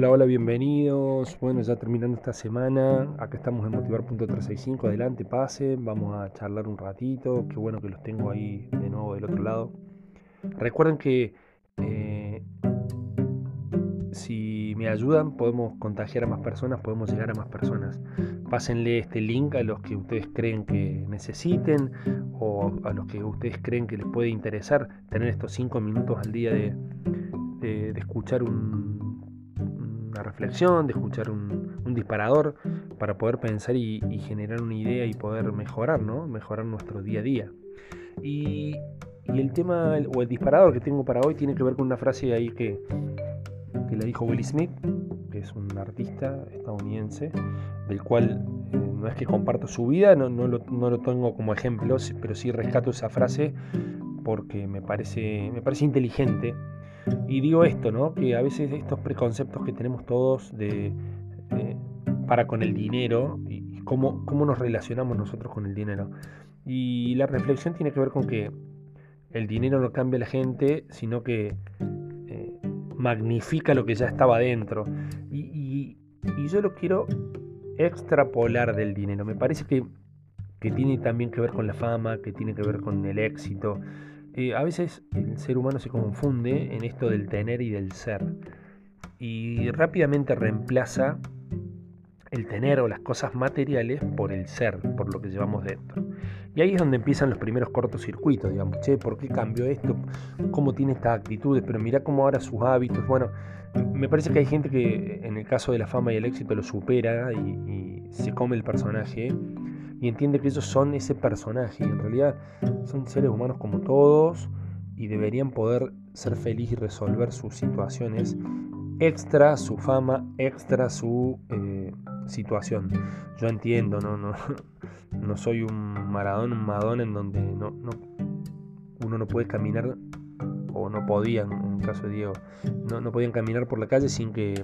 Hola, hola, bienvenidos. Bueno, ya terminando esta semana, acá estamos en Motivar.365, adelante, pase, vamos a charlar un ratito, qué bueno que los tengo ahí de nuevo del otro lado. Recuerden que eh, si me ayudan podemos contagiar a más personas, podemos llegar a más personas. Pásenle este link a los que ustedes creen que necesiten o a los que ustedes creen que les puede interesar tener estos 5 minutos al día de, escuchar una reflexión, de escuchar un, disparador para poder pensar y, generar una idea y poder mejorar, ¿no? Mejorar nuestro día a día. Y, el tema o el disparador que tengo para hoy tiene que ver con una frase ahí que, que la dijo Will Smith, que es un artista estadounidense, del cual eh, no es que comparto su vida, no, no, lo, no, lo, tengo como ejemplo, pero sí rescato esa frase porque me parece, me parece inteligente. Y digo esto, ¿no? Que a veces estos preconceptos que tenemos todos de, para con el dinero y cómo, cómo nos relacionamos nosotros con el dinero. Y la reflexión tiene que ver con que el dinero no cambia a la gente, sino que eh, magnifica lo que ya estaba dentro. Y, yo lo quiero extrapolar del dinero. Me parece que, tiene también que ver con la fama, que tiene que ver con el éxito. Eh, a veces el ser humano se confunde en esto del tener y del ser. Y rápidamente reemplaza el tener o las cosas materiales por el ser, por lo que llevamos dentro. Y ahí es donde empiezan los primeros cortocircuitos, digamos, che, ¿por qué cambió esto? ¿Cómo tiene estas actitudes? Pero mira cómo ahora sus hábitos. Bueno, me parece que hay gente que en el caso de la fama y el éxito lo supera y, se come el personaje y entiende que ellos son ese personaje. Y en realidad son seres humanos como todos y deberían poder ser felices y resolver sus situaciones extra su fama, extra su eh, situación. Yo entiendo, no, no, no soy un maradón, un madón en donde no, uno no puede caminar, o no podían, en el caso de Diego, no, no podían caminar por la calle sin que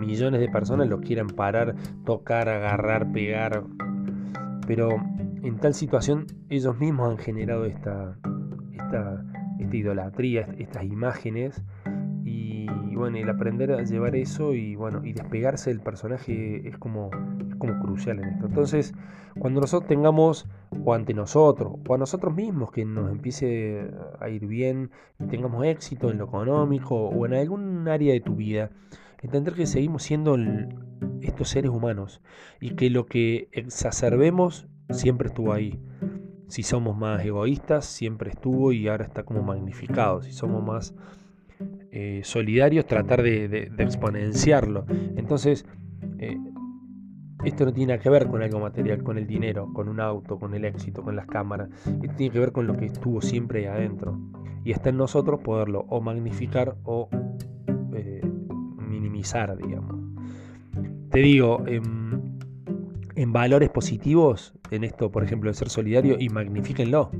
millones de personas lo quieran parar, tocar, agarrar, pegar. Pero en tal situación ellos mismos han generado esta, esta, esta idolatría, estas imágenes bueno, el aprender a llevar eso y bueno, y despegarse del personaje es como, como crucial en esto. Entonces, cuando nosotros tengamos, o ante nosotros, o a nosotros mismos, que nos empiece a ir bien, y tengamos éxito en lo económico o en algún área de tu vida, entender que seguimos siendo estos seres humanos y que lo que exacerbemos siempre estuvo ahí. Si somos más egoístas, siempre estuvo y ahora está como magnificado. Si somos más eh, solidarios, tratar de, exponenciarlo. Entonces, eh, esto no tiene que ver con algo material, con el dinero, con un auto, con el éxito, con las cámaras. Esto tiene que ver con lo que estuvo siempre ahí adentro. Y está en nosotros poderlo o magnificar o eh, Te digo, en, en valores positivos, en esto, por ejemplo, de ser solidario, y magnifíquenlo.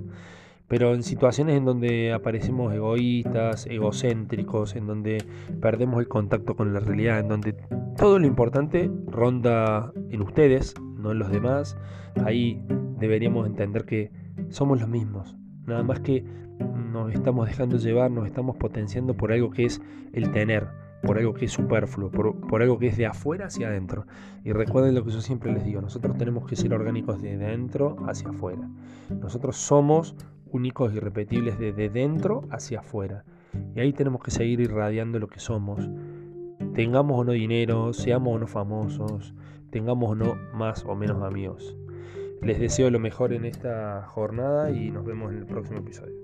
Pero en situaciones en donde aparecemos egoístas, egocéntricos, en donde perdemos el contacto con la realidad, en donde todo lo importante ronda en ustedes, no en los demás, ahí deberíamos entender que somos los mismos. Nada más que nos estamos dejando llevar, nos estamos potenciando por algo que es el tener, por algo que es superfluo, por, por, algo que es de afuera hacia adentro. Y recuerden lo que yo siempre les digo, nosotros tenemos que ser orgánicos de dentro hacia afuera. Nosotros somos únicos y irrepetibles desde dentro hacia afuera. Y ahí tenemos que seguir irradiando lo que somos. Tengamos o no dinero, seamos o no famosos, tengamos o no más o menos amigos. Les deseo lo mejor en esta jornada y nos vemos en el próximo episodio.